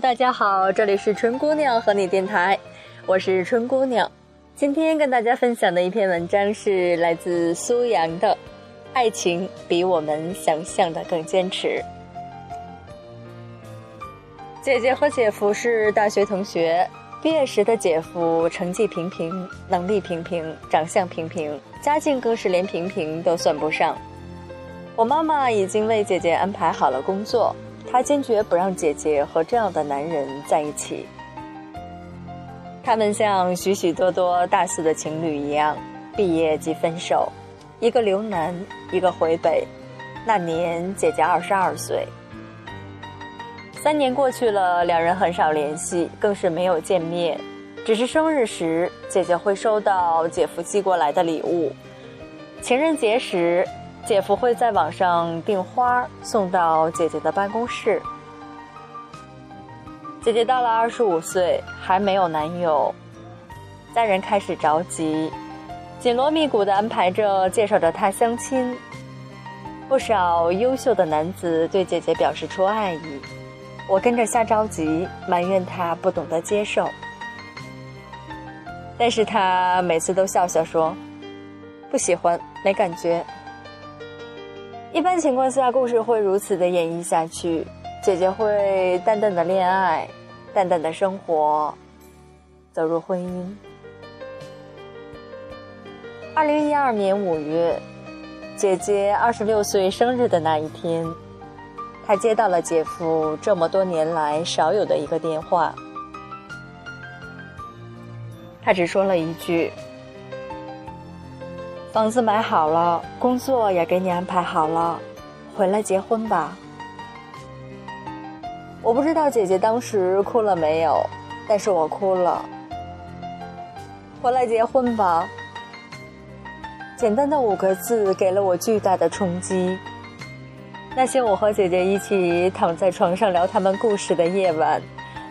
大家好，这里是春姑娘和你电台，我是春姑娘。今天跟大家分享的一篇文章是来自苏阳的《爱情比我们想象的更坚持》。姐姐和姐夫是大学同学，毕业时的姐夫成绩平平，能力平平，长相平平，家境更是连平平都算不上。我妈妈已经为姐姐安排好了工作。他坚决不让姐姐和这样的男人在一起。他们像许许多多大四的情侣一样，毕业即分手，一个留南，一个回北。那年姐姐二十二岁。三年过去了，两人很少联系，更是没有见面。只是生日时，姐姐会收到姐夫寄过来的礼物；情人节时。姐夫会在网上订花送到姐姐的办公室。姐姐到了二十五岁还没有男友，家人开始着急，紧锣密鼓的安排着介绍着她相亲。不少优秀的男子对姐姐表示出爱意，我跟着瞎着急，埋怨她不懂得接受。但是她每次都笑笑说：“不喜欢，没感觉。”一般情况下，故事会如此的演绎下去。姐姐会淡淡的恋爱，淡淡的生活，走入婚姻。二零一二年五月，姐姐二十六岁生日的那一天，她接到了姐夫这么多年来少有的一个电话。他只说了一句。房子买好了，工作也给你安排好了，回来结婚吧。我不知道姐姐当时哭了没有，但是我哭了。回来结婚吧。简单的五个字给了我巨大的冲击。那些我和姐姐一起躺在床上聊他们故事的夜晚，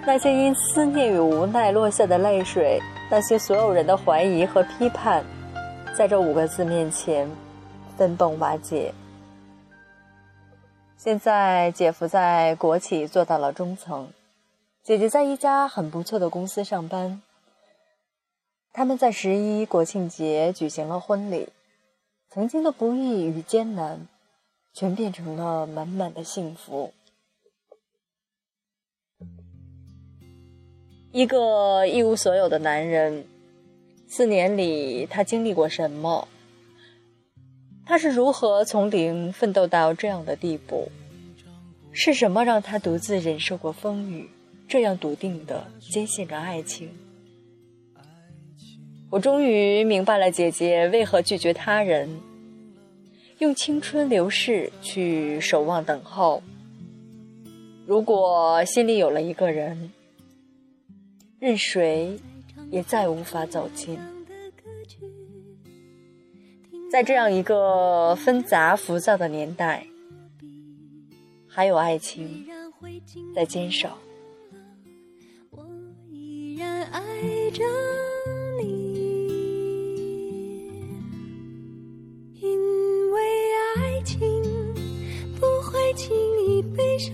那些因思念与无奈落下的泪水，那些所有人的怀疑和批判。在这五个字面前，分崩瓦解。现在姐夫在国企做到了中层，姐姐在一家很不错的公司上班。他们在十一国庆节举行了婚礼，曾经的不易与艰难，全变成了满满的幸福。一个一无所有的男人。四年里，他经历过什么？他是如何从零奋斗到这样的地步？是什么让他独自忍受过风雨，这样笃定的坚信着爱情？我终于明白了姐姐为何拒绝他人，用青春流逝去守望等候。如果心里有了一个人，任谁。也再无法走近，在这样一个纷杂浮躁的年代，还有爱情在坚守。我依然爱着你，因为爱情不会轻易悲伤，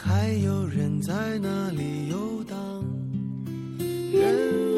还有人在那里游荡，人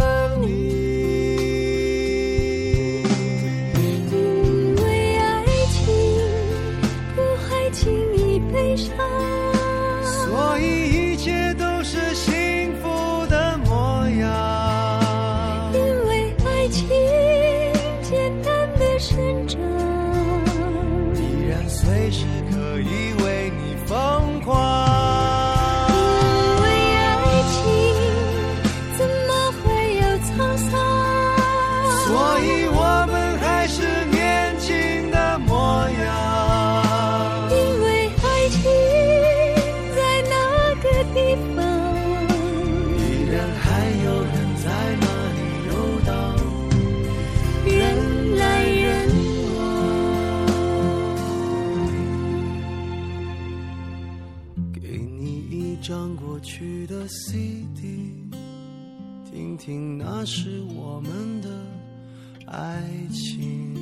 张过去的 cd 听听那时我们的爱情。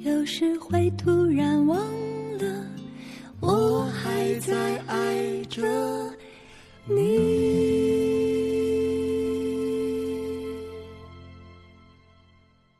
有时会突然忘